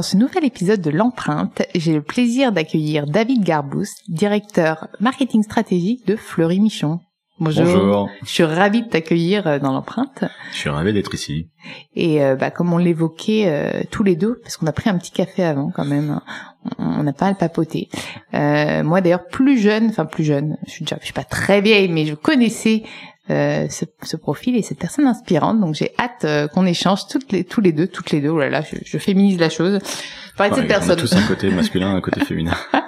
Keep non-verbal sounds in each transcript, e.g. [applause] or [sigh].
Dans ce nouvel épisode de l'empreinte, j'ai le plaisir d'accueillir David Garbous, directeur marketing stratégique de Fleury Michon. Bonjour. Bonjour. Je suis ravie de t'accueillir euh, dans l'empreinte. Je suis ravi d'être ici. Et euh, bah, comme on l'évoquait euh, tous les deux, parce qu'on a pris un petit café avant quand même, on n'a pas à le papoter. Euh, moi d'ailleurs plus jeune, enfin plus jeune, je suis déjà, je suis pas très vieille, mais je connaissais euh, ce, ce, profil et cette personne inspirante. Donc j'ai hâte euh, qu'on échange toutes les, tous les deux, toutes les deux. Oh là là, je, je féminise la chose. Parler de cette personne. On a tous un côté masculin, un côté féminin. [laughs]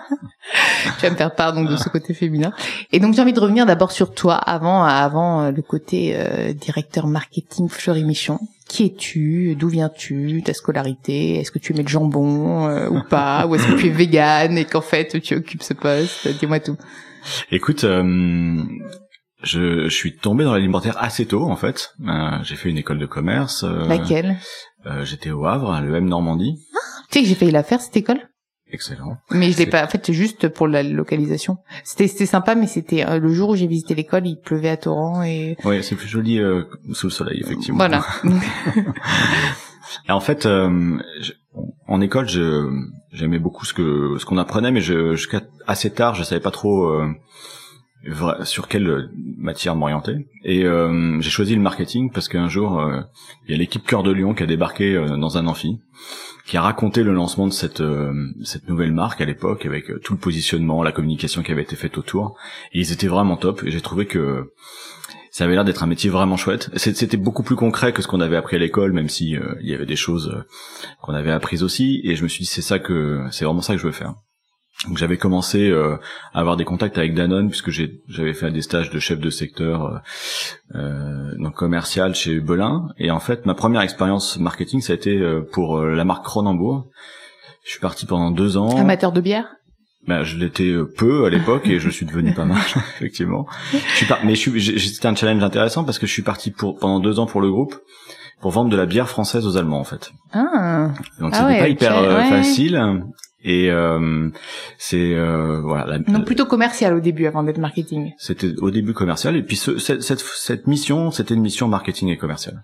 [laughs] tu vas me faire part donc de ce côté féminin. Et donc j'ai envie de revenir d'abord sur toi avant avant euh, le côté euh, directeur marketing Fleury Michon. Qui es-tu? D'où viens-tu? Ta scolarité? Est-ce que tu aimais le jambon euh, ou pas? Ou est-ce que tu es [laughs] végane et qu'en fait tu occupes ce poste? Dis-moi tout. Écoute, euh, je, je suis tombé dans l'alimentaire assez tôt en fait. Euh, j'ai fait une école de commerce. euh, Laquelle? euh, J'étais au Havre, à l'EM Normandie. Tu sais que j'ai failli la faire cette école? Excellent. mais je l'ai pas. En fait, c'est juste pour la localisation. C'était c'était sympa, mais c'était le jour où j'ai visité l'école, il pleuvait à torrent et Oui, c'est plus joli euh, sous le soleil, effectivement. voilà. [laughs] Et en fait, euh, je- en école, je j'aimais beaucoup ce que ce qu'on apprenait, mais je, jusqu'à assez tard, je savais pas trop euh, sur quelle matière m'orienter. Et euh, j'ai choisi le marketing parce qu'un jour, euh, il y a l'équipe Cœur de Lion qui a débarqué euh, dans un amphi, qui a raconté le lancement de cette euh, cette nouvelle marque à l'époque avec euh, tout le positionnement, la communication qui avait été faite autour. Et ils étaient vraiment top. Et j'ai trouvé que ça avait l'air d'être un métier vraiment chouette. C'était beaucoup plus concret que ce qu'on avait appris à l'école, même si euh, il y avait des choses euh, qu'on avait apprises aussi. Et je me suis dit c'est ça que c'est vraiment ça que je veux faire. Donc j'avais commencé euh, à avoir des contacts avec Danone puisque j'avais fait des stages de chef de secteur euh, euh, donc commercial chez Belin. Et en fait ma première expérience marketing ça a été euh, pour euh, la marque Cronenbourg. Je suis parti pendant deux ans. Amateur de bière? Ben, je l'étais peu à l'époque et je suis devenu pas mal [laughs] effectivement. Je suis par... mais c'était un challenge intéressant parce que je suis parti pour pendant deux ans pour le groupe pour vendre de la bière française aux Allemands en fait. Ah. Donc Ah c'était ouais, pas hyper facile et euh, c'est euh, voilà. la- Donc plutôt commercial au début avant d'être marketing. C'était au début commercial et puis ce- cette, cette, cette mission c'était une mission marketing et commercial.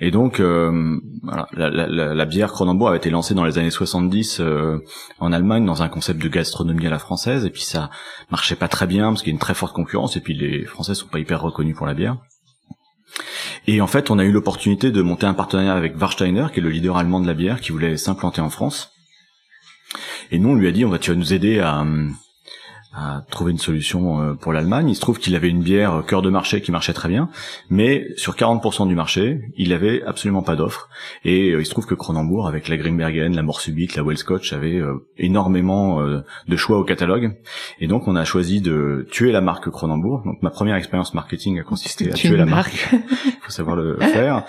Et donc euh, voilà, la, la, la, la bière Cronenbourg avait été lancée dans les années 70 euh, en Allemagne dans un concept de gastronomie à la française et puis ça marchait pas très bien parce qu'il y a une très forte concurrence et puis les Français sont pas hyper reconnus pour la bière. Et en fait, on a eu l'opportunité de monter un partenariat avec Warsteiner, qui est le leader allemand de la bière, qui voulait s'implanter en France. Et nous, on lui a dit, on va, tu vas nous aider à, à trouver une solution euh, pour l'Allemagne. Il se trouve qu'il avait une bière euh, cœur de marché qui marchait très bien, mais sur 40% du marché, il avait absolument pas d'offre. Et euh, il se trouve que Cronenbourg, avec la Grimbergen, la Mort Subite, la Wellscotch, avait énormément de choix au catalogue. Et donc, on a choisi de tuer la marque Cronenbourg. Donc, ma première expérience marketing a consisté à Tu tuer la marque. [laughs] Il faut savoir le faire.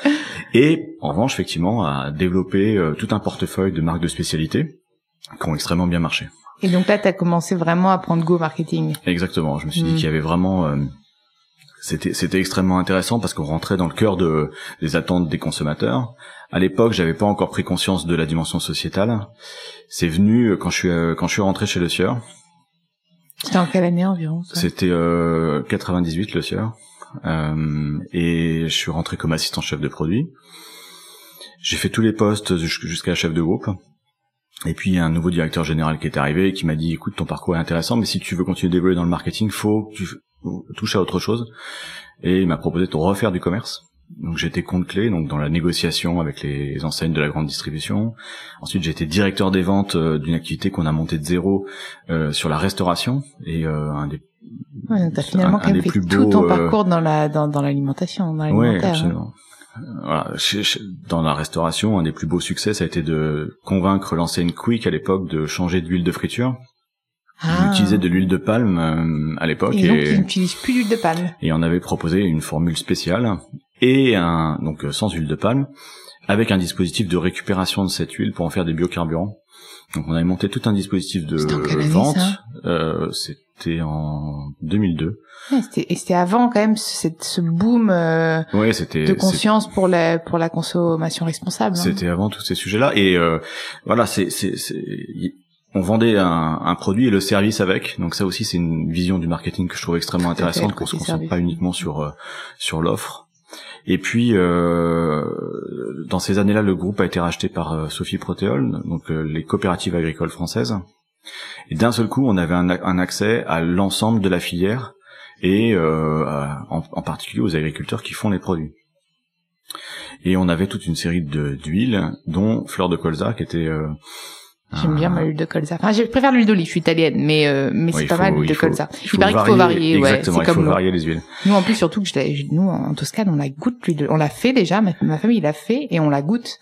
Et en revanche, effectivement, à développer tout un portefeuille de marques de spécialité qui ont extrêmement bien marché. Et donc là, tu as commencé vraiment à prendre go marketing. Exactement. Je me suis dit Mm. qu'il y avait vraiment euh, c'était c'était extrêmement intéressant parce qu'on rentrait dans le cœur de des attentes des consommateurs. À l'époque, j'avais pas encore pris conscience de la dimension sociétale. C'est venu quand je suis quand je suis rentré chez Le Sieur. C'était en quelle année environ C'était euh, 98 Le Sieur. Euh, et je suis rentré comme assistant chef de produit. J'ai fait tous les postes jusqu'à chef de groupe. Et puis il y a un nouveau directeur général qui est arrivé et qui m'a dit écoute ton parcours est intéressant mais si tu veux continuer d'évoluer dans le marketing faut que tu touches à autre chose et il m'a proposé de refaire du commerce. Donc j'étais compte clé donc dans la négociation avec les enseignes de la grande distribution. Ensuite été directeur des ventes euh, d'une activité qu'on a montée de zéro euh, sur la restauration et euh, un des Ouais, t'as finalement quand même fait tout ton parcours dans la dans, dans l'alimentation, dans l'alimentaire. Ouais, absolument. Voilà, dans la restauration, un des plus beaux succès, ça a été de convaincre l'enseigne Quick à l'époque de changer d'huile de friture. Ah. On utilisait de l'huile de palme euh, à l'époque. Et, donc ils n'utilisent plus d'huile de palme. Et on avait proposé une formule spéciale et un donc euh, sans huile de palme, avec un dispositif de récupération de cette huile pour en faire des biocarburants. Donc on avait monté tout un dispositif de vente. Euh, c'était en 2002. Ouais, et c'était avant quand même ce, ce boom euh, ouais, de conscience pour la pour la consommation responsable. Hein. C'était avant tous ces sujets-là et euh, voilà, c'est on vendait un, un, produit et le service avec. Donc ça aussi c'est une vision du marketing que je trouve extrêmement intéressante qu'on se concentre pas uniquement sur euh, sur l'offre. Et puis euh, dans ces années-là, le groupe a été racheté par euh, Sophie Protéol, donc les coopératives agricoles françaises. Et d'un seul coup, on avait un, accès à l'ensemble de la filière et euh, en, en, particulier aux agriculteurs qui font les produits. Et on avait toute une série d'huiles, dont fleur de colza, qui était euh, J'aime bien ma huile de colza. Enfin, je préfère l'huile d'olive, je suis italienne, mais euh, mais c'est pas mal l'huile de colza. Il, il paraît qu'il faut varier, exactement, ouais, il faut varier les huiles. Nous en plus surtout que je, nous en Toscane, on la goûte l'huile on l'a fait déjà, ma, ma famille l'a fait et on la goûte.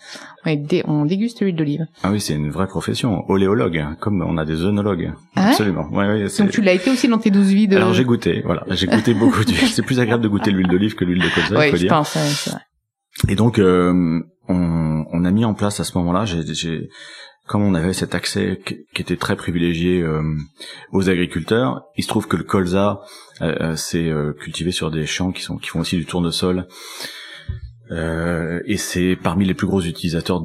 On, on déguste l'huile d'olive. Ah oui, c'est une vraie profession, oléologue, comme on a des œnologues. Ah Absolument. Ouais, ouais, Donc tu l'as été aussi dans tes douze vies de Alors j'ai goûté, voilà, j'ai goûté beaucoup d'huile. C'est plus agréable de goûter l'huile d'olive que l'huile de colza, faut je dire. pense, c'est vrai. Et donc euh, on, on a mis en place à ce moment-là, j'ai comme on avait cet accès qui était très privilégié euh, aux agriculteurs, il se trouve que le colza euh, euh euh, cultivé sur des champs qui qui font aussi du tournesol. Euh, et c'est parmi les plus gros utilisateurs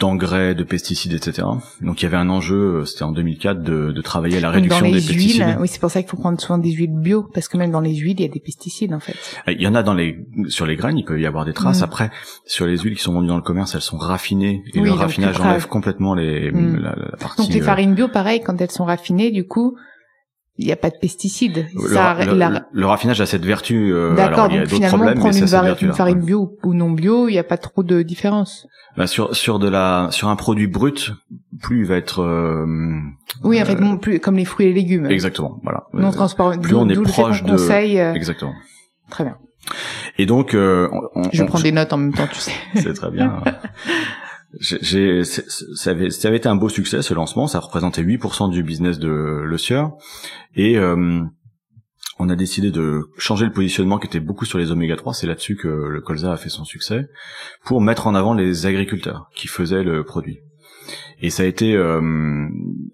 d'engrais, de pesticides, etc. Donc il y avait un enjeu, c'était en 2004, de, de travailler à la réduction des pesticides. Oui, c'est pour ça qu'il faut prendre soin des huiles bio, parce que même dans les huiles, il y a des pesticides en fait. Il y en a dans les sur les graines, il peut y avoir des traces. Mm. Après, sur les huiles qui sont vendues dans le commerce, elles sont raffinées et le raffinage enlève complètement les mm. la, la, partie. Donc les farines bio, pareil, quand elles sont raffinées, du coup, il n'y a pas de pesticides. Le, ça, le, la... le, raffinage a cette vertu. Euh, D'accord, donc finalement, prendre une, vertu une farine bio ou non bio, il n'y a pas trop de différence. Bah sur sur de la sur un produit brut, plus il va être. Euh, oui, en fait, euh, plus comme les fruits et légumes. Exactement, voilà. Non transparent. Plus on est proche de. Conseil. Exactement. Très bien. Et donc, on, je on, prends des notes en même temps, tu sais. [laughs] C'est très bien. [laughs] j'ai, ça avait, été un beau succès ce lancement. Ça représentait 8% du business de Le. Et euh, on a décidé de changer le positionnement qui était beaucoup sur les oméga 3. C'est là-dessus que le colza a fait son succès pour mettre en avant les agriculteurs qui faisaient le produit. Et ça a été euh,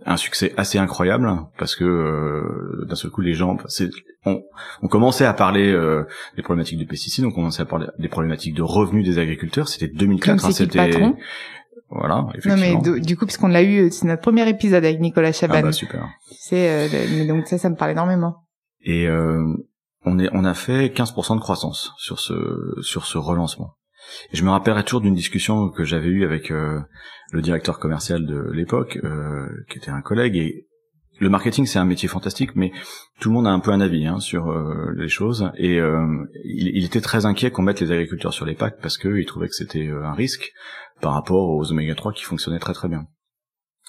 un succès assez incroyable parce que euh, d'un seul coup les gens, on, on commençait à parler euh, des problématiques de pesticides, on commençait à parler des problématiques de revenus des agriculteurs. C'était 2004, hein, c'était voilà. Effectivement. Non mais du coup, puisqu'on l'a eu, c'est notre premier épisode avec Nicolas Chaban. Ah bah super. C'est euh, donc ça, ça me parle énormément. Et euh, on est, on a fait 15% de croissance sur ce sur ce relancement. Je me rappellerai toujours d'une discussion que j'avais eue avec euh, le directeur commercial de l'époque, euh, qui était un collègue. Et le marketing, c'est un métier fantastique, mais tout le monde a un peu un avis hein, sur euh, les choses. Et euh, il, était très inquiet qu'on mette les agriculteurs sur les packs parce qu'il trouvait que c'était un risque par rapport aux oméga 3 qui fonctionnaient très très bien.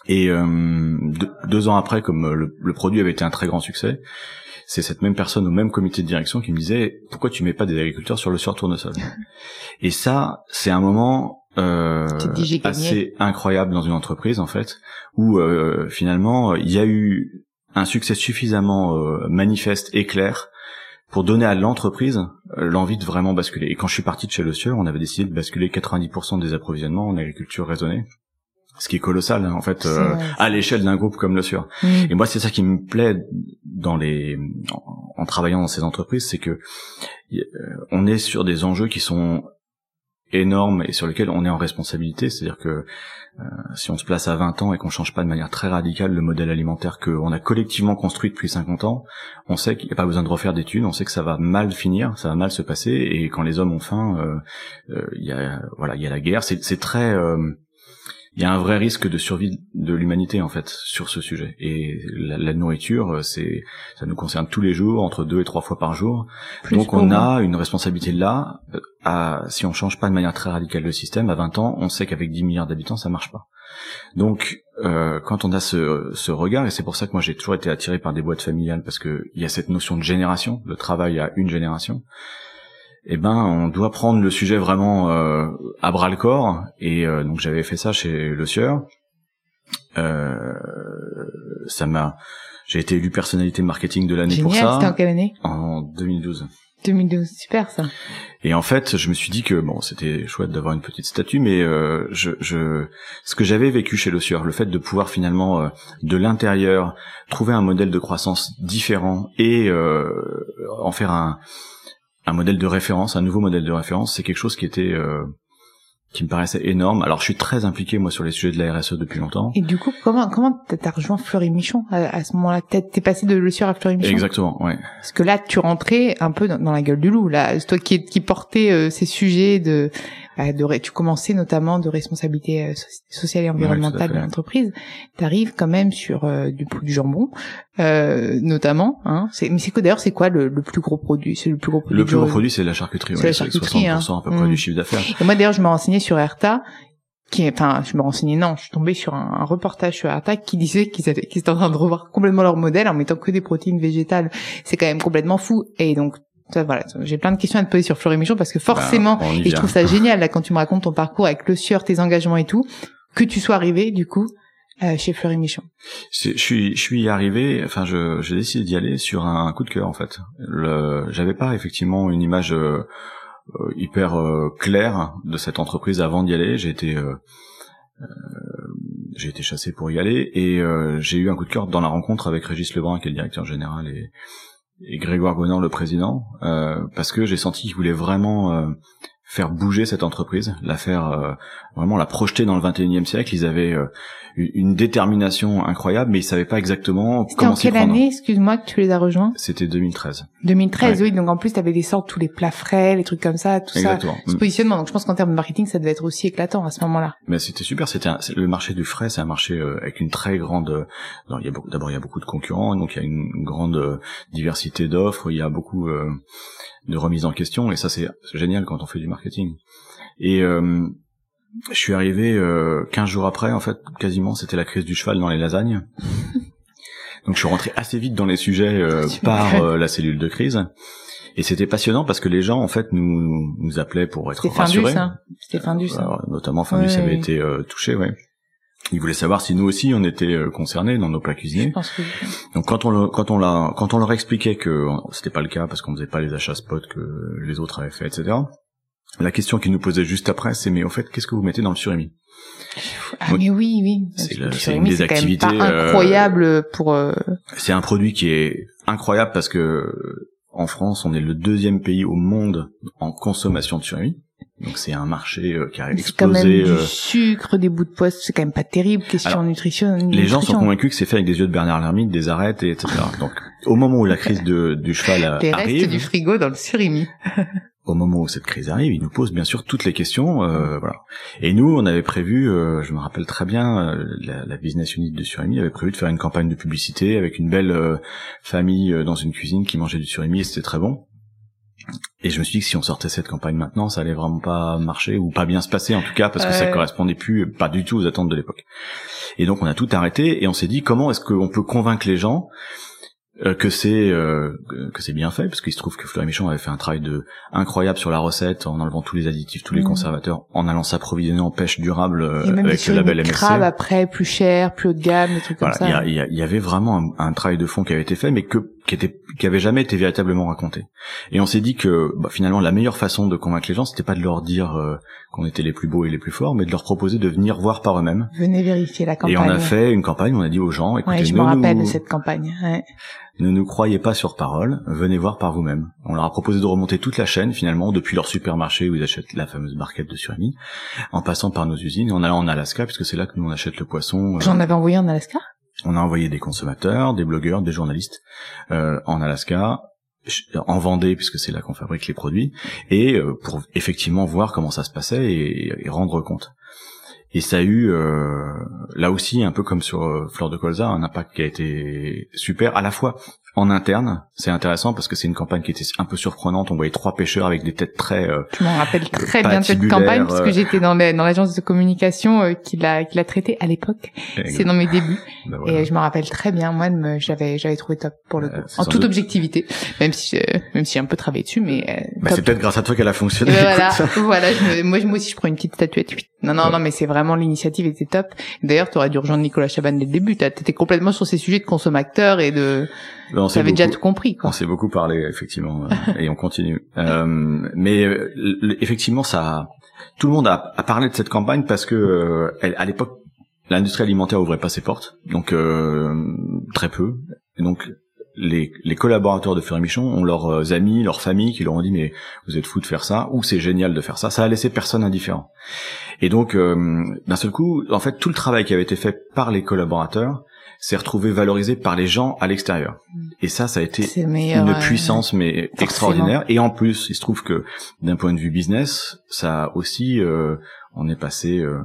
Et deux, deux, ans après, comme le, produit avait été un très grand succès, c'est cette même personne au même comité de direction qui me disait pourquoi tu mets pas des agriculteurs sur le sur tournesol [laughs] Et ça, c'est un moment euh, assez incroyable dans une entreprise en fait, où euh, finalement il y a eu un succès suffisamment euh, manifeste et clair pour donner à l'entreprise euh, l'envie de vraiment basculer. Et quand je suis parti de chez Le Sieur, on avait décidé de basculer 90% des approvisionnements en agriculture raisonnée ce qui est colossal en fait euh, à l'échelle d'un groupe comme le Sur. Mm. Et moi, c'est ça qui me plaît dans les en, en travaillant dans ces entreprises, c'est que y- euh, on est sur des enjeux qui sont énormes et sur lesquels on est en responsabilité. C'est-à-dire que euh, si on se place à 20 ans et qu'on change pas de manière très radicale le modèle alimentaire qu'on a collectivement construit depuis 50 ans, on sait qu'il n'y a pas besoin de refaire d'études, on sait que ça va mal finir, ça va mal se passer, et quand les hommes ont faim, euh, il y a voilà, il y a la guerre. C'est c'est très euh, il y a un vrai risque de survie de l'humanité en fait sur ce sujet. Et la, la nourriture euh, c'est ça nous concerne tous les jours entre deux et trois fois par jour. Plus donc on a une responsabilité là euh, à si on change pas de manière très radicale le système à 20 ans on sait qu'avec 10 milliards d'habitants ça marche pas. Donc euh, quand on a ce, ce regard et c'est pour ça que moi j'ai toujours été attiré par des boîtes familiales parce que il y a cette notion de génération le travail à une génération eh ben on doit prendre le sujet vraiment euh, à bras le corps et euh, donc j'avais fait ça chez Le Sieur. Euh, ça m'a j'ai été élu personnalité marketing de l'année pour Génial, c'était en ça quelle année? En 2012. 2012, super ça. Et en fait, je me suis dit que bon, c'était chouette d'avoir une petite statue, mais euh, je, je, ce que j'avais vécu chez Le Sieur, le fait de pouvoir finalement euh, de l'intérieur trouver un modèle de croissance différent et euh, en faire un, un modèle de référence, un nouveau modèle de référence, c'est quelque chose qui était euh, qui me paraissait énorme. Alors, je suis très impliqué moi sur les sujets de la RSE depuis longtemps. Et du coup, comment comment t'as rejoint Fleury Michon à, à ce moment-là? T'es passé de Le à Fleury Michon? Exactement, ouais. Parce que là, tu rentrais un peu dans, dans la gueule du loup. Là, c'est toi qui, qui portais euh, ces sujets de, de, tu commençais notamment de responsabilité euh, so- sociale et environnementale fait. de l'entreprise. T'arrives quand même sur euh, du, du jambon, euh, notamment. Hein. Mais c'est que d'ailleurs, c'est quoi le, le plus gros produit? C'est le plus gros produit. Le plus gros produit, c'est la charcuterie. C'est ouais, la charcuterie, 60% à peu près Mm. du chiffre d'affaires. Et moi d'ailleurs, je me renseignais sur Erta. Qui est, enfin, je me renseignais, non, je suis tombée sur un, un reportage sur Erta qui disait qu'ils étaient en train de revoir complètement leur modèle en mettant que des protéines végétales. C'est quand même complètement fou. Et donc, voilà, j'ai plein de questions à te poser sur Fleury Michon parce que forcément, Bah, y et je trouve ça [laughs] génial là quand tu me racontes ton parcours avec le sieur, tes engagements et tout, que tu sois arrivé du coup euh, chez Fleury Michon. Je suis, je suis arrivé, enfin, j'ai décidé d'y aller sur un coup de cœur en fait. J'avais pas effectivement une image euh, hyper euh, claire de cette entreprise avant d'y aller. J'ai été, euh, euh, j'ai été chassé pour y aller et euh, j'ai eu un coup de cœur dans la rencontre avec Régis Lebrun, qui est le directeur général, et, et Grégoire Gonor, le président, euh, parce que j'ai senti qu'ils voulaient vraiment euh, faire bouger cette entreprise, la faire euh, vraiment la projeter dans le 21e siècle. Ils avaient euh, une détermination incroyable, mais ils savaient pas exactement C'était en comment s'y quelle prendre. année, excuse-moi, que tu les as rejoints? C'était 2013. 2013, Ouais. oui. Donc en plus, t'avais des sortes tous les plats frais, les trucs comme ça, tout ça. Exactement. Ce Mm. positionnement. Donc je pense qu'en termes de marketing, ça devait être aussi éclatant à ce moment-là. Mais c'était super. C'était le marché du frais, c'est un marché euh, avec une très grande. euh, D'abord, il y a beaucoup de concurrents, donc il y a une, une grande euh, diversité d'offres. Il y a beaucoup euh, de remises en question, et ça c'est génial quand on fait du marketing. Et euh, je suis arrivé euh, 15 jours après, en fait, quasiment, c'était la crise du cheval dans les lasagnes. [laughs] Donc je suis rentré assez vite dans les sujets euh, [laughs] par euh, la cellule de crise. Et c'était passionnant parce que les gens, en fait, nous, nous appelaient pour être C'était Findus, rassurés. ça. C'était Findus, ça. Alors, notamment Findus Ouais. avait été euh, touché, ouais. Ils voulaient savoir si nous aussi on était euh, concernés dans nos plats Je cuisinés. pense que Donc quand on le- quand on l'a quand on leur expliquait que euh, c'était pas le cas parce qu'on faisait pas les achats spot que les autres avaient fait, etc. La question qu'ils nous posaient juste après, c'est mais au fait qu'est-ce que vous mettez dans le surimi? Ah Oui. mais oui, oui. C'est une des quand même activités, pas euh, incroyable pour. euh, C'est un produit qui est incroyable parce que en France, on est le deuxième pays au monde en consommation de surimi. Donc c'est un marché euh, qui a C'est quand même explosé. du euh, sucre, des bouts de poisson. C'est quand même pas terrible. Question Alors, nutrition. Les gens sont convaincus que c'est fait avec des yeux de Bernard Lermite, des arêtes, et etc. [laughs] Donc, au moment où la crise de, du cheval euh, restes arrive, du frigo dans le surimi. au moment où cette crise arrive, il nous pose bien sûr toutes les questions, euh, voilà. Et nous, on avait prévu, euh, je me rappelle très bien, euh, la, la business unit de surimi avait prévu de faire une campagne de publicité avec une belle euh, famille euh, dans une cuisine qui mangeait du surimi et c'était très bon. Et je me suis dit que si on sortait cette campagne maintenant, ça allait vraiment pas marcher ou pas bien se passer en tout cas parce que ça correspondait plus, pas du tout aux attentes de l'époque. Et donc on a tout arrêté et on s'est dit comment est-ce qu'on peut convaincre les gens euh, que c'est euh, que- c'est bien fait? Parce qu'il se trouve que Fleury Michon avait fait un travail de incroyable sur la recette en enlevant tous les additifs, tous les Mhm. conservateurs, en allant s'approvisionner en pêche durable euh, avec le label MSC. crabe après, plus cher, plus haut de gamme, des trucs Voilà, comme il y, ça. il y avait vraiment un, un travail de fond qui avait été fait, mais que qui était qui avait jamais été véritablement raconté. Et on s'est dit que bah, finalement la meilleure façon de convaincre les gens, c'était pas de leur dire euh, qu'on était les plus beaux et les plus forts, mais de leur proposer de venir voir par eux-mêmes. Venez vérifier la campagne. Et on a fait une campagne, on a dit aux gens, écoutez, Ouais, je me rappelle nous- de cette campagne. Ouais. ne nous croyez pas sur parole, venez voir par vous-même. On leur a proposé de remonter toute la chaîne finalement, depuis leur supermarché où ils achètent la fameuse barquette de surimi, en passant par nos usines en allant en Alaska, puisque c'est là que nous on achète le poisson. euh, J'en avais envoyé en Alaska? On a envoyé des consommateurs, des blogueurs, des journalistes euh, en Alaska, en Vendée puisque c'est là qu'on fabrique les produits, et euh, pour effectivement voir comment ça se passait et, rendre compte. Et ça a eu, euh, là aussi, un peu comme sur Fleur de Colza, un impact qui a été super, à la fois en interne, c'est intéressant parce que c'est une campagne qui était un peu surprenante, on voyait trois pêcheurs avec des têtes très... euh, Je m'en rappelle très bien de cette campagne parce que euh. j'étais dans l'agence de communication euh, qui l'a qui l'a traité à l'époque. C'est dans mes débuts ben voilà. et je me rappelle très bien. Moi, j'avais j'avais trouvé top pour le Euh, coup, en toute doute. objectivité, même si euh, même si j'ai un peu travaillé dessus, mais euh, Bah, top. c'est peut-être grâce à toi qu'elle a fonctionné. ben voilà, voilà. Je me- moi, aussi, je prends une petite statuette. Non, non, Ouais. non, mais c'est vraiment l'initiative était top. D'ailleurs, tu aurais dû rejoindre Nicolas Chaban dès le début. T'étais complètement sur ces sujets de consommateurs et de. On s'est T'avais déjà tout compris, quoi. On s'est beaucoup parlé effectivement euh, et on continue. [laughs] Euh, mais euh, effectivement, ça, tout le monde a, a parlé de cette campagne parce que euh, elle- à l'époque, l'industrie alimentaire ouvrait pas ses portes, donc euh, très peu. Et donc les, les collaborateurs de Fleury Michon ont leurs amis, leurs familles qui leur ont dit mais vous êtes fous de faire ça ou c'est génial de faire ça. Ça a laissé personne indifférent. Et donc euh, d'un seul coup, en fait, tout le travail qui avait été fait par les collaborateurs s'est retrouvé valorisé par les gens à l'extérieur. Et ça, ça a été une euh, puissance mais forcément. extraordinaire et en plus il se trouve que d'un point de vue business ça aussi euh, on est passé euh,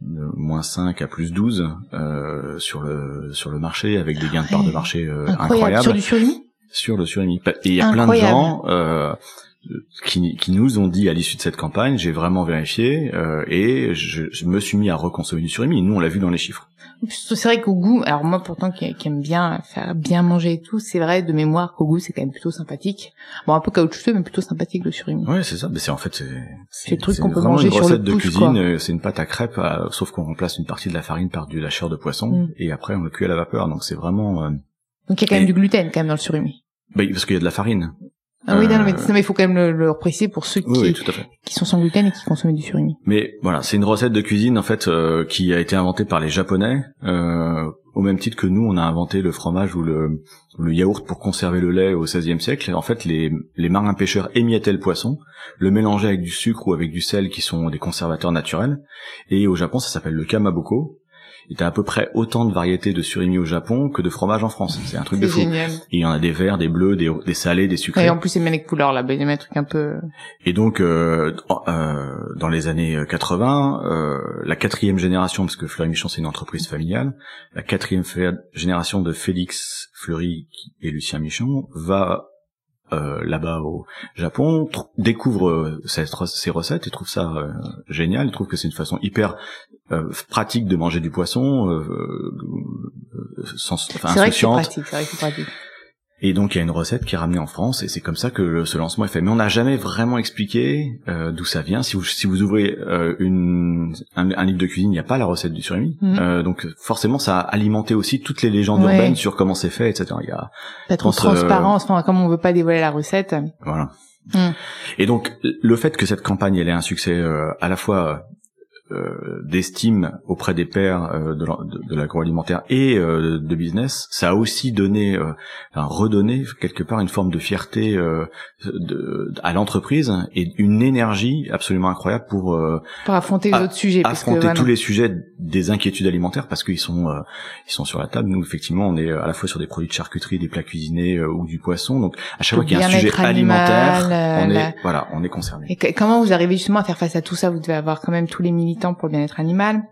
de moins 5 à plus 12 euh, sur le sur le marché avec des gains de part de marché euh, incroyable. incroyables Sur du surimi? Sur le surimi et il y a plein de gens euh, qui, qui nous ont dit à l'issue de cette campagne, j'ai vraiment vérifié euh, et je, je me suis mis à reconsommer du surimi. Nous, on l'a vu dans les chiffres. C'est vrai qu'au goût, alors moi pourtant qui, qui aime bien faire bien manger et tout, c'est vrai de mémoire qu'au goût c'est quand même plutôt sympathique. Bon un peu caoutchouteux mais plutôt sympathique le surimi. Ouais, c'est ça. Mais c'est en fait c'est C'est le truc qu'on peut manger une sur le recette de pouce, cuisine. euh, C'est une pâte à crêpes, euh, sauf qu'on remplace une partie de la farine par de la chair de poisson Mm. et après on le cuit à la vapeur. Donc c'est vraiment euh, Donc il y a quand même Et- du gluten quand même dans le surimi. bah, parce qu'il y a de la farine. Ah oui, non, non, mais, Euh, non, mais il faut quand même le, le préciser pour ceux qui, oui, qui sont sans gluten et qui consomment du surimi. Mais voilà, c'est une recette de cuisine en fait euh, qui a été inventée par les Japonais, euh, au même titre que nous on a inventé le fromage ou le, le yaourt pour conserver le lait au XVIe siècle. En fait, les, les marins pêcheurs émiettaient le poisson, le mélangeaient avec du sucre ou avec du sel qui sont des conservateurs naturels. Et au Japon, ça s'appelle le kamaboko. Il y a à peu près autant de variétés de surimi au Japon que de fromage en France. C'est un truc de fou. génial. Et il y en a des verts, des bleus, des, des salés, des sucrés. Et en plus c'est bien les couleurs là, bah, il y a un truc un peu. Et donc, euh, dans- euh, dans les années 80, euh, la quatrième génération, parce que Fleury Michon c'est une entreprise familiale, la quatrième génération de Félix Fleury et Lucien Michon va euh, là-bas au Japon, découvre euh, cette ces recettes et trouve ça euh, génial. Il trouve que c'est une façon hyper euh, pratique de manger du poisson, euh, euh, sans, enfin, vrai que insouciante. pratique, c'est vrai que c'est pratique. Et donc il y a une recette qui est ramenée en France et c'est comme ça que le- ce lancement est fait. Mais on n'a jamais vraiment expliqué euh, d'où ça vient. Si vous si vous ouvrez euh, une un, un livre de cuisine, il n'y a pas la recette du surimi. Mhm. Euh, donc forcément ça a alimenté aussi toutes les légendes Ouais. urbaines sur comment c'est fait, etc. Il y a Pas trop de euh, transparence, enfin comme on veut pas dévoiler la recette. voilà. Mhm. Et donc le fait que cette campagne elle ait un succès euh, à la fois d'estime auprès des pairs euh, de, l'agroalimentaire et euh, de business, ça a aussi donné, euh, enfin, redonné quelque part une forme de fierté euh, de, à l'entreprise et une énergie absolument incroyable pour euh, Pour affronter les autres sujets. parce que, affronter tous les sujets des inquiétudes alimentaires parce qu'ils sont euh, ils sont sur la table. Nous effectivement on est à la fois sur des produits de charcuterie, des plats cuisinés euh, ou du poisson. Donc à chaque fois qu'il y a un sujet animal, alimentaire, euh, on est la- voilà on est concerné. Et que- comment vous arrivez justement à faire face à tout ça? Vous devez avoir quand même tous les militants pour le bien-être animal,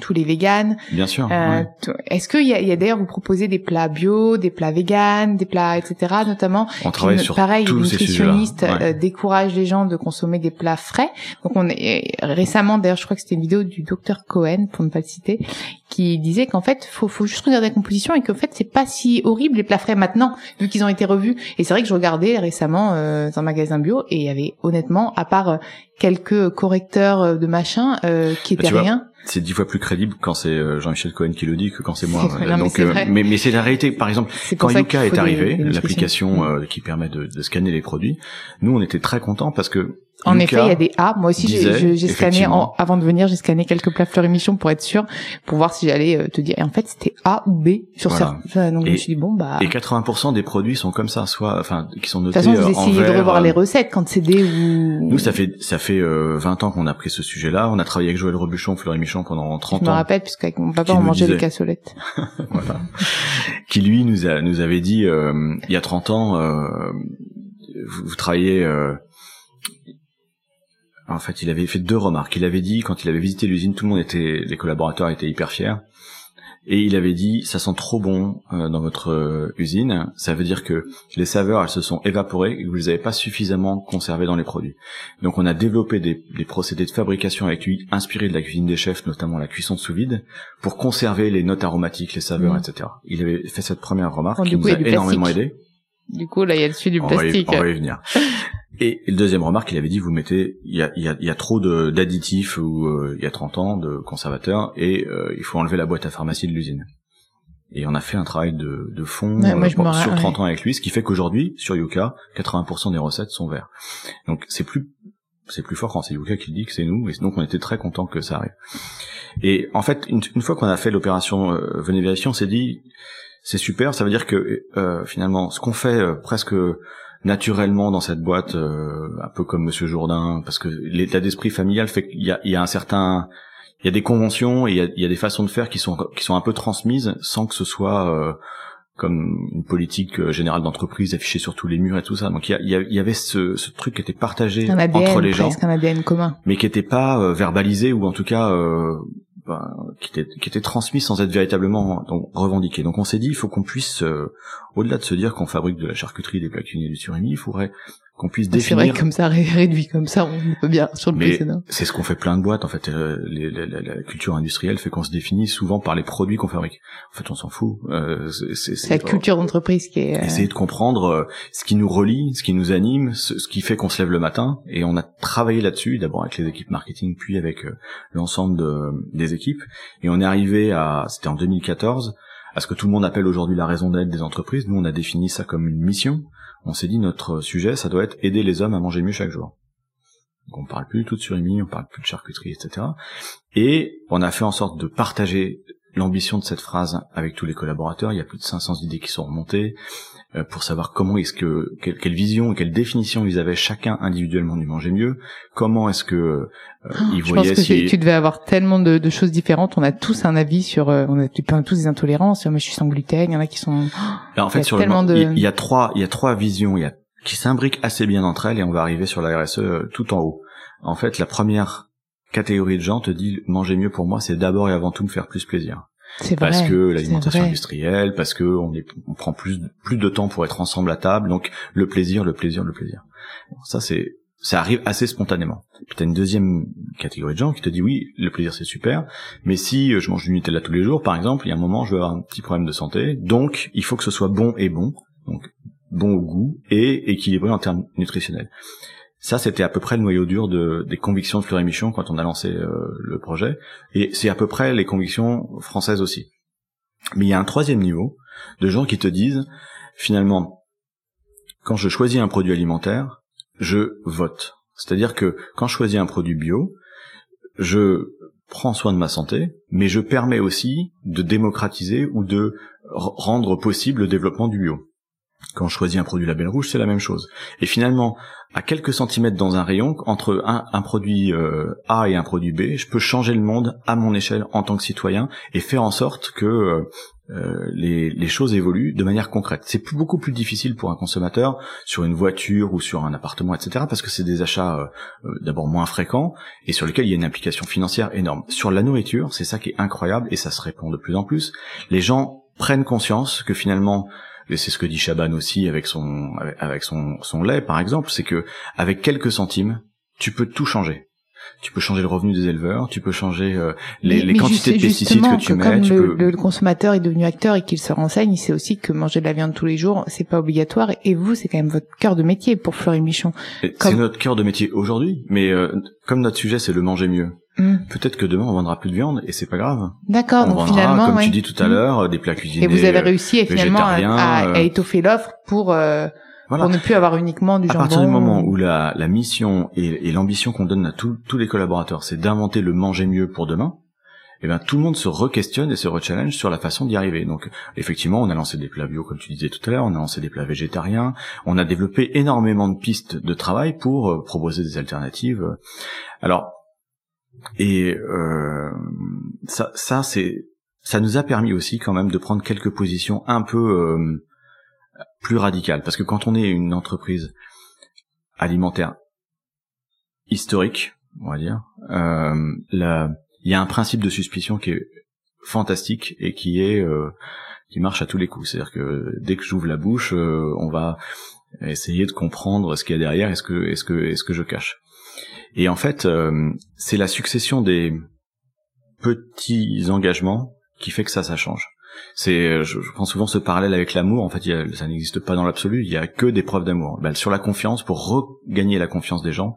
tous les véganes. Bien sûr. Euh, ouais. Est-ce qu'il y a, y a d'ailleurs vous proposez des plats bio, des plats véganes, des plats etc. Notamment, On travaille qui, sur pareil, les tous ces sujets-là. nutritionnistes Ouais. euh, découragent les gens de consommer des plats frais. Donc on est récemment d'ailleurs, je crois que c'était une vidéo du docteur Cohen pour ne pas le citer, qui disait qu'en fait, faut, faut juste regarder la composition et qu'en fait, c'est pas si horrible les plats frais maintenant, vu qu'ils ont été revus. Et c'est vrai que je regardais récemment euh, dans un magasin bio et il y avait honnêtement, à part euh, quelques correcteurs euh, de machin, euh, qui étaient vois, rien. C'est dix fois plus crédible quand c'est euh, Jean-Michel Cohen qui le dit que quand c'est moi. [laughs] C'est vrai, non, mais Donc, c'est mais, mais c'est la réalité. Par exemple, quand Yuka est arrivé, des l'application Mm. qui permet de, de scanner les produits, nous on était très contents parce que En effet, il y a des A. Moi aussi, j'ai- disait, j'ai j'ai scanné en- avant de venir, j'ai scanné quelques plats Fleury-Michon pour être sûr, pour voir si j'allais euh, te dire. Et en fait, c'était A ou B sur Voilà. certains. Donc je me suis dit bon bah. Et 80% des produits sont comme ça, soit, enfin, qui sont De notés toute façon, vous euh, en essayez de revoir euh, les recettes quand c'est D ou. Nous, ça fait ça fait euh, 20 ans qu'on a pris ce sujet-là. On a travaillé avec Joël Robuchon, Fleury Michon pendant 30 Je me ans, rappelle puisqu'avec mon papa on mangeait disait. des cassolettes. [laughs] voilà. qui lui nous a nous avait dit euh, il y a 30 ans, euh, vous, vous travaillez. En fait, il avait fait deux remarques. Il avait dit quand il avait visité l'usine, tout le monde était, les collaborateurs étaient hyper fiers. Et il avait dit, ça sent trop bon euh, dans votre euh, usine. Ça veut dire que les saveurs, elles se sont évaporées et que vous les avez pas suffisamment conservées dans les produits. Donc, on a développé des, des procédés de fabrication avec lui, inspirés de la cuisine des chefs, notamment la cuisson sous vide, pour conserver les notes aromatiques, les saveurs, Mm. etc. Il avait fait cette première remarque Bon, qui coup, nous a énormément plastique. aidé. Du coup, là, il y a dessus du On va, y, plastique. on va y venir. [laughs] Et le deuxième remarque, il avait dit, vous mettez, il y a, y a, y a trop d'additifs ou euh, il y a 30 ans de conservateurs et euh, il faut enlever la boîte à pharmacie de l'usine. Et on a fait un travail de, de fond Ouais, moi, euh, sur ra- 30 ans avec lui, ce qui fait qu'aujourd'hui, sur Yuka, 80% des recettes sont verts. Donc c'est plus c'est plus fort quand c'est Yuka qui le dit que c'est nous, et donc on était très content que ça arrive. Et en fait, une, une fois qu'on a fait l'opération euh, Venez vérifier, on s'est dit c'est super, ça veut dire que euh, finalement ce qu'on fait euh, presque naturellement dans cette boîte, euh, un peu comme Monsieur Jourdain, parce que l'état d'esprit familial fait qu'il y a, il y a un certain, il y a des conventions et il y a, il y a des façons de faire qui sont qui sont un peu transmises sans que ce soit euh, comme une politique euh, générale d'entreprise affichée sur tous les murs et tout ça. Donc il y, a- il y, y avait ce, ce truc qui était partagé Un entre les gens, un ADN commun. mais qui était pas euh, verbalisé ou en tout cas euh, ben, qui était qui était transmis sans être véritablement revendiqué. Donc on s'est dit il faut qu'on puisse euh, au-delà de se dire qu'on fabrique de la charcuterie, des plats cuisinés et du surimi, il faudrait qu'on puisse C'est vrai définir que comme ça, ré- réduit comme ça, on peut bien sur le mais précédent. c'est ce qu'on fait plein de boîtes en fait. Euh, les- la, la- la culture industrielle fait qu'on se définit souvent par les produits qu'on fabrique. En fait, on s'en fout. Euh, c'est- la culture d'entreprise qui est. euh, essayer de comprendre euh, ce qui nous relie, ce qui nous anime, ce, ce qui fait qu'on se lève le matin. Et on a travaillé là-dessus, d'abord avec les équipes marketing, puis avec euh, l'ensemble de- des équipes. Et on est arrivé à, c'était en 2014, à ce que tout le monde appelle aujourd'hui la raison d'être des entreprises. Nous, on a défini ça comme une mission. On s'est dit notre sujet, ça doit être aider les hommes à manger mieux chaque jour. Donc on parle plus du tout de surimi, on parle plus de charcuterie, etc. Et on a fait en sorte de partager l'ambition de cette phrase avec tous les collaborateurs. Il y a plus de 500 idées qui sont remontées pour savoir comment est-ce que quelle, quelle vision, quelle définition ils avaient chacun individuellement du manger mieux. Comment est-ce que euh, ils Je pense voyaient que si tu- devais avoir tellement de, de choses différentes. On a tous un avis sur, euh, on a tous des intolérances. Moi, je suis sans gluten. Il y en a qui sont. [gasps] En il y fait a sur tellement de- il, il y a trois il y a trois visions il y a qui s'imbriquent assez bien entre elles et on va arriver sur la RSE euh, tout en haut. En fait, la première catégorie de gens te dit manger mieux pour moi, c'est d'abord et avant tout me faire plus plaisir. Vrai. parce que l'alimentation industrielle, parce que on, est, on prend plus plus de temps pour être ensemble à table, donc le plaisir, le plaisir, le plaisir. Ça c'est ça arrive assez spontanément. Puis t'as une deuxième catégorie de gens qui te dit oui, le plaisir c'est super, mais si euh, je mange du Nutella tous les jours, par exemple, il y a un moment je vais avoir un petit problème de santé, donc il faut que ce soit bon et bon, donc bon au goût et équilibré en termes nutritionnels. Ça, c'était à peu près le noyau dur de, des convictions de Fleury Michon quand on a lancé euh, le projet. Et c'est à peu près les convictions françaises aussi. Mais il y a un troisième niveau de gens qui te disent, finalement, quand je choisis un produit alimentaire, je vote. C'est-à-dire que quand je choisis un produit bio, je prends soin de ma santé, mais je permets aussi de démocratiser ou de rendre possible le développement du bio. Quand je choisis un produit label rouge, c'est la même chose. Et finalement, à quelques centimètres dans un rayon, entre un, produit euh, A et un produit B, je peux changer le monde à mon échelle en tant que citoyen et faire en sorte que euh, les, choses évoluent de manière concrète. C'est beaucoup plus difficile pour un consommateur sur une voiture ou sur un appartement, etc., parce que c'est des achats euh, d'abord moins fréquents et sur lesquels il y a une implication financière énorme. Sur la nourriture, c'est ça qui est incroyable et ça se répand de plus en plus. Les gens prennent conscience que finalement et c'est ce que dit Chaban aussi avec son avec- son son lait par exemple, c'est que avec quelques centimes, tu peux tout changer. Tu peux changer le revenu des éleveurs, tu peux changer euh, les, les quantités de pesticides que tu mets. Comme tu le, peux... le consommateur est devenu acteur et qu'il se renseigne, il sait aussi que manger de la viande tous les jours, c'est pas obligatoire. Et vous, c'est quand même votre cœur de métier pour Fleury Michon. C'est notre cœur de métier aujourd'hui, mais euh, comme notre sujet c'est le manger mieux, Hmm. peut-être que demain on vendra plus de viande et c'est pas grave. D'accord, on donc vendra, finalement, comme ouais. tu dis tout à Hmm. l'heure, des plats cuisinés. Et vous avez euh, réussi finalement à, à- euh, à étoffer l'offre pour euh, Voilà. pour ne plus avoir uniquement du À jambon. partir du moment où la, la mission et, et l'ambition qu'on donne à tous tous les collaborateurs, c'est d'inventer le manger mieux pour demain, eh ben tout le monde se re-questionne et se re-challenge sur la façon d'y arriver. Donc effectivement, on a lancé des plats bio comme tu disais tout à l'heure, on a lancé des plats végétariens, on a développé énormément de pistes de travail pour euh, proposer des alternatives. Alors et euh, ça, ça c'est ça nous a permis aussi quand même de prendre quelques positions un peu euh, plus radicales parce que quand on est une entreprise alimentaire historique, on va dire, euh, il y a un principe de suspicion qui est fantastique et qui est euh, qui marche à tous les coups. C'est-à-dire que dès que j'ouvre la bouche, euh, on va essayer de comprendre ce qu'il y a derrière et ce que est-ce que est-ce que je cache. Et en fait, euh, c'est la succession des petits engagements qui fait que ça, ça change. C'est, je, prends souvent ce parallèle avec l'amour. En fait, il a- ça n'existe pas dans l'absolu. Il y a que des preuves d'amour. Ben, sur la confiance, pour regagner la confiance des gens,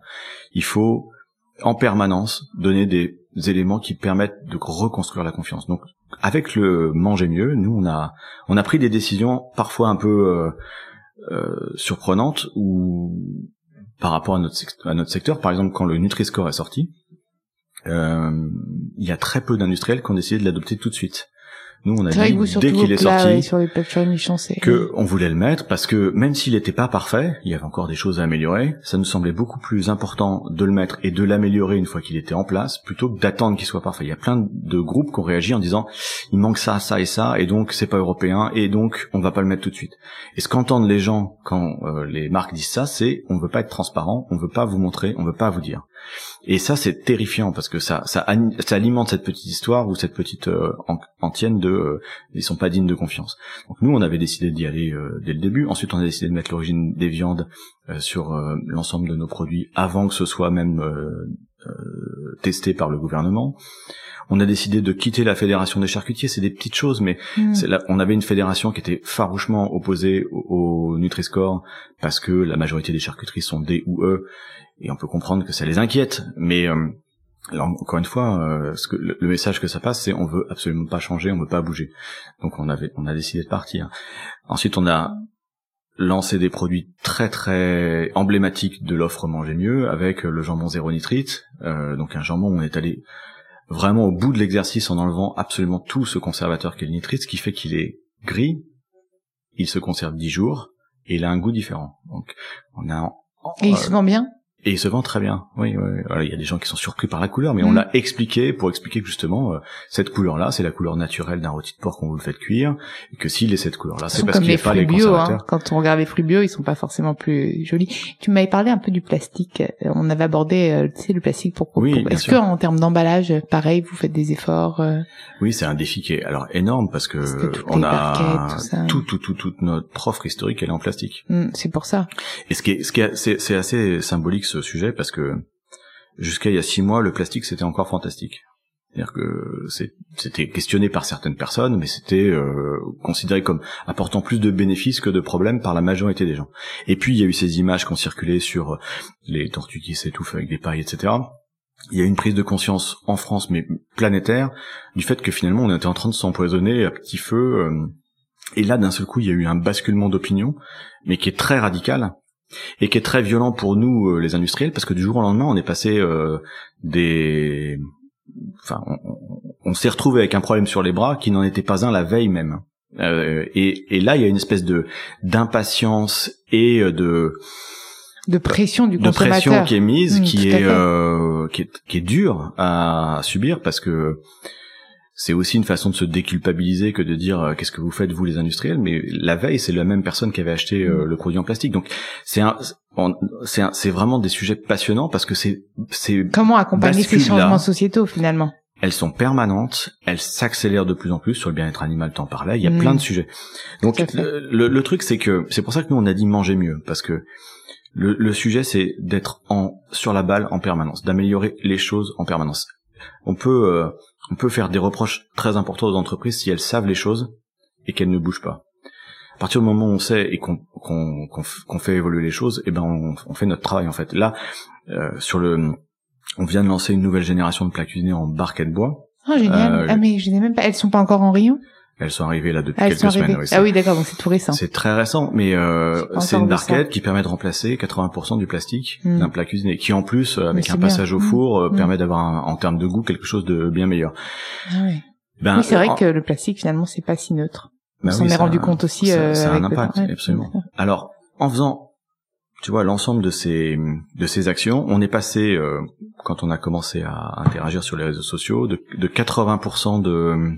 il faut en permanence donner des éléments qui permettent de reconstruire la confiance. Donc, avec le manger mieux, nous on a on a pris des décisions parfois un peu euh, euh, surprenantes ou par rapport à notre sect- à notre secteur. Par exemple, quand le Nutri-Score est sorti, euh, il y a très peu d'industriels qui ont décidé de l'adopter tout de suite. Nous, on a dit vous, dès qu'il est sorti ouais, sur les que on voulait le mettre parce que même s'il n'était pas parfait, il y avait encore des choses à améliorer. Ça nous semblait beaucoup plus important de le mettre et de l'améliorer une fois qu'il était en place, plutôt que d'attendre qu'il soit parfait. Il y a plein de groupes qui ont réagi en disant il manque ça, ça et ça, et donc c'est pas européen, et donc on va pas le mettre tout de suite. Et ce qu'entendent les gens quand euh, les marques disent ça, c'est on veut pas être transparent, on veut pas vous montrer, on veut pas vous dire. Et ça, c'est terrifiant parce que ça, ça, alimente cette petite histoire ou cette petite euh, an- antienne de euh, ils sont pas dignes de confiance. Donc nous, on avait décidé d'y aller euh, dès le début. Ensuite, on a décidé de mettre l'origine des viandes euh, sur euh, l'ensemble de nos produits avant que ce soit même testé par le gouvernement. On a décidé de quitter la fédération des charcutiers. C'est des petites choses, mais c'est là, on avait une fédération qui était farouchement opposée au, au Nutri-Score parce que la majorité des charcuteries sont D ou E, et on peut comprendre que ça les inquiète. Mais euh, alors, encore une fois, euh, ce que, le, le message que ça passe, c'est on veut absolument pas changer, on veut pas bouger. Donc on avait, on a décidé de partir. Ensuite, on a lancé des produits très très emblématiques de l'offre manger mieux avec le jambon zéro nitrite. Euh, donc un jambon, on est allé vraiment au bout de l'exercice en enlevant absolument tout ce conservateur qu'est le nitrite, ce qui fait qu'il est gris, il se conserve 10 jours et il a un goût différent. Donc on a Et il euh, se vend bien? Et il se vend très bien. Oui, oui. Alors, il y a des gens qui sont surpris par la couleur, mais on Mm. l'a expliqué pour expliquer que justement euh, cette couleur-là, c'est la couleur naturelle d'un rôti de porc qu'on vous le fait cuire, et que s'il est cette couleur-là, Ce c'est parce qu'il a pas les bio. Hein. conservateurs. Quand on regarde les fruits bio, ils sont pas forcément plus jolis. Tu m'avais parlé un peu du plastique. Euh, On avait abordé, euh, tu sais, le plastique pour. Oui, pour- Est-ce que en termes d'emballage, pareil, vous faites des efforts euh, Oui, c'est un défi qui est alors énorme parce que, on a tout ça. tout, tout, tout, toute notre offre historique, elle est en plastique. hmm, C'est pour ça. Et ce qui est, ce qui est, c'est, c'est assez symbolique ce sujet parce que jusqu'à il y a six mois, le plastique c'était encore fantastique. C'est-à-dire que c'était questionné par certaines personnes, mais c'était euh, considéré comme apportant plus de bénéfices que de problèmes par la majorité des gens. Et puis il y a eu ces images qui ont circulé sur les tortues qui s'étouffent avec des pailles, etc. Il y a une prise de conscience en France, mais planétaire, du fait que finalement on était en train de s'empoisonner à petit feu. euh, et là, d'un seul coup, il y a eu un basculement d'opinion, mais qui est très radical et qui est très violent pour nous, euh, les industriels, parce que du jour au lendemain, on est passé euh, des... Enfin, on, s'est retrouvé avec un problème sur les bras qui n'en était pas un la veille même. Euh, et, et là, il y a une espèce de d'impatience et euh, de De pression du de consommateur. pression qui est mise, Mm, qui est, euh, qui est qui est dure à subir parce que c'est aussi une façon de se déculpabiliser que de dire euh, qu'est-ce que vous faites vous les industriels mais la veille c'est la même personne qui avait acheté euh, Mm. le produit en plastique donc c'est un c'est vraiment des sujets passionnants parce que c'est c'est Comment accompagner ces là. changements sociétaux finalement? Elles sont permanentes, elles s'accélèrent de plus en plus sur le bien-être animal, t'en parlais, il y a Mm. plein de sujets. Donc le, le- le truc c'est que c'est pour ça que nous on a dit manger mieux parce que Le, le sujet, c'est d'être en sur la balle en permanence, d'améliorer les choses en permanence. On peut euh, on peut faire des reproches très importants aux entreprises si elles savent les choses et qu'elles ne bougent pas. À partir du moment où on sait et qu'on fait évoluer les choses, eh ben on, on, fait notre travail en fait. Là, euh, sur le, on vient de lancer une nouvelle génération de plaques cuisinées en barquette bois. Oh génial. Euh, ah mais je n'ai même pas. Elles sont pas encore en rayon? Elles sont arrivées là depuis Ah, quelques semaines. oui, ah oui d'accord donc c'est tout récent. C'est très récent, mais euh, c'est une barquette qui permet de remplacer 80% du plastique Hmm. d'un plat cuisiné, qui en plus, euh, avec un bien. passage au Hmm. four, euh, Hmm. permet d'avoir en termes de goût quelque chose de bien meilleur. Ah. Ben, oui c'est vrai en- que le plastique finalement c'est pas si neutre. ben on s'en oui, est rendu un- compte aussi. ça- euh, ça a un impact, ouais. absolument. Alors, en faisant, tu vois, l'ensemble de ces de ces actions, on est passé euh, quand on a commencé à interagir sur les réseaux sociaux de, de 80% de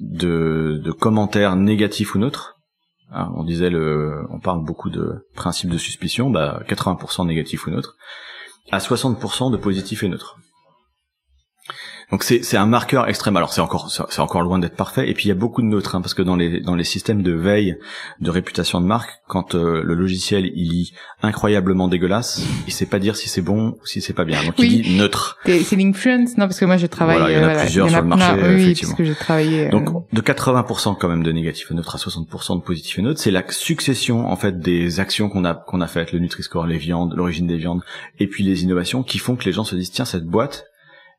de, commentaires négatifs ou neutres. Hein, on disait le, on parle beaucoup de principe de suspicion, bah 80% négatifs ou neutres, à 60% de positifs et neutres. Donc c'est c'est un marqueur extrême. Alors c'est encore c'est encore loin d'être parfait. Et puis il y a beaucoup de neutres hein, parce que dans les dans les systèmes de veille de réputation de marque, quand euh, le logiciel il lit incroyablement dégueulasse, il sait pas dire si c'est bon ou si c'est pas bien. Donc Oui. il dit neutre. C'est l'influence non parce que moi je travaille. Voilà, il y en a euh, plusieurs sur le marché, oui, effectivement. parce que j'ai travaillé. euh, Donc de 80% quand même de négatif et neutre à 60% de positif et neutre, c'est la succession en fait des actions qu'on a qu'on a faites, le Nutri-Score, les viandes, l'origine des viandes, et puis les innovations qui font que les gens se disent tiens cette boîte,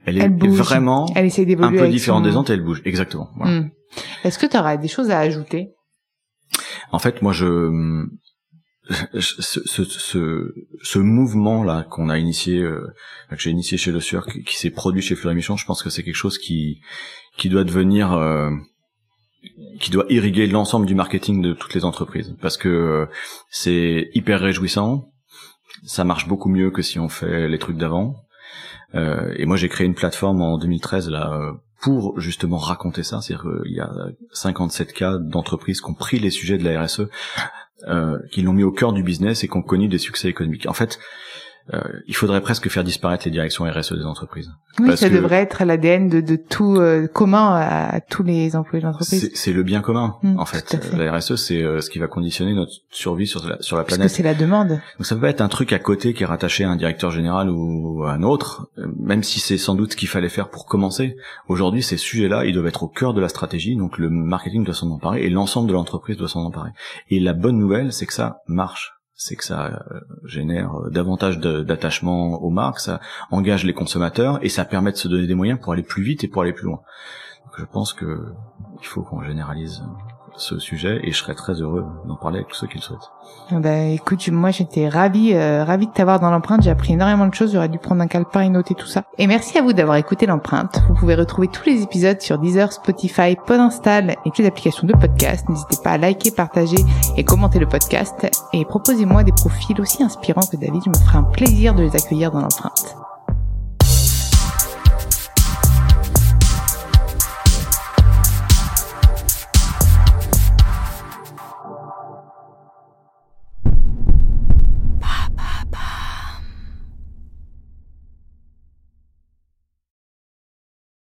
elle est bouge. vraiment elle essaie un peu différente son- des autres et elle bouge exactement. Voilà. Hmm. Est-ce que tu auras des choses à ajouter? En fait, moi, je, ce, ce, ce, ce mouvement-là qu'on a initié, euh, que j'ai initié chez Le Sueur, qui, qui s'est produit chez Fleury Michon, je pense que c'est quelque chose qui, qui doit devenir, euh, qui doit irriguer l'ensemble du marketing de toutes les entreprises, parce que euh, c'est hyper réjouissant. Ça marche beaucoup mieux que si on fait les trucs d'avant. Euh, et moi, j'ai créé une plateforme en 2013 là euh, pour justement raconter ça. C'est-à-dire qu'il y a 57 cas d'entreprises qui ont pris les sujets de la RSE, euh, qui l'ont mis au cœur du business et qui ont connu des succès économiques. En fait, il faudrait presque faire disparaître les directions RSE des entreprises. Oui, Parce ça que- devrait être l'ADN de, de tout euh, commun à, tous les employés de l'entreprise. C'est le bien commun, Mm, en fait. La RSE, c'est euh, ce qui va conditionner notre survie sur la, sur la Parce que planète. c'est la demande. Donc ça peut pas être un truc à côté qui est rattaché à un directeur général ou à un autre, euh, même si c'est sans doute ce qu'il fallait faire pour commencer. Aujourd'hui, ces sujets-là, ils doivent être au cœur de la stratégie, donc le marketing doit s'en emparer et l'ensemble de l'entreprise doit s'en emparer. Et la bonne nouvelle, c'est que ça marche. C'est que ça euh, génère euh, davantage d'attachement aux marques, ça engage les consommateurs et ça permet de se donner des moyens pour aller plus vite et pour aller plus loin. Je pense que il faut qu'on généralise ce sujet et je serais très heureux d'en parler avec tous ceux qui le souhaitent. Ah Bah écoute, moi j'étais ravie, euh, de t'avoir dans l'empreinte. J'ai appris énormément de choses. J'aurais dû prendre un calepin et noter tout ça. Et merci à vous d'avoir écouté l'empreinte. Vous pouvez retrouver tous les épisodes sur Deezer, Spotify, Podinstall et toutes les applications de podcast. N'hésitez pas à liker, partager et commenter le podcast. Et proposez-moi des profils aussi inspirants que David. Je me ferai un plaisir de les accueillir dans l'empreinte.